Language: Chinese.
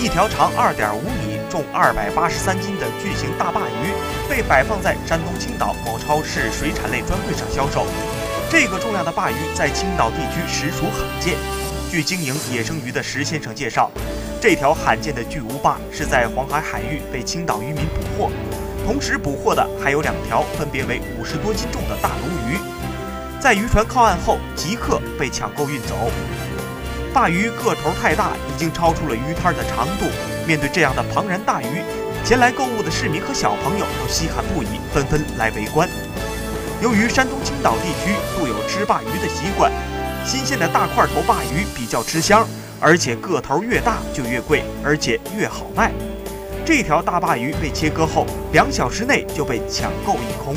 一条长二点五米、重二百八十三斤的巨型大鲅鱼被摆放在山东青岛某超市水产类专柜上销售。这个重量的鲅鱼在青岛地区实属罕见。据经营野生鱼的石先生介绍，这条罕见的巨无霸是在黄海海域被青岛渔民捕获，同时捕获的还有两条分别为五十多斤重的大鲈鱼，在渔船靠岸后即刻被抢购运走。鲅鱼个头太大，已经超出了鱼摊的长度。面对这样的庞然大鱼，前来购物的市民和小朋友都稀罕不已，纷纷来围观。由于山东青岛地区素有吃鲅鱼的习惯，新鲜的大块头鲅鱼比较吃香，而且个头越大就越贵，而且越好卖。这条大鲅鱼被切割后，两小时内就被抢购一空。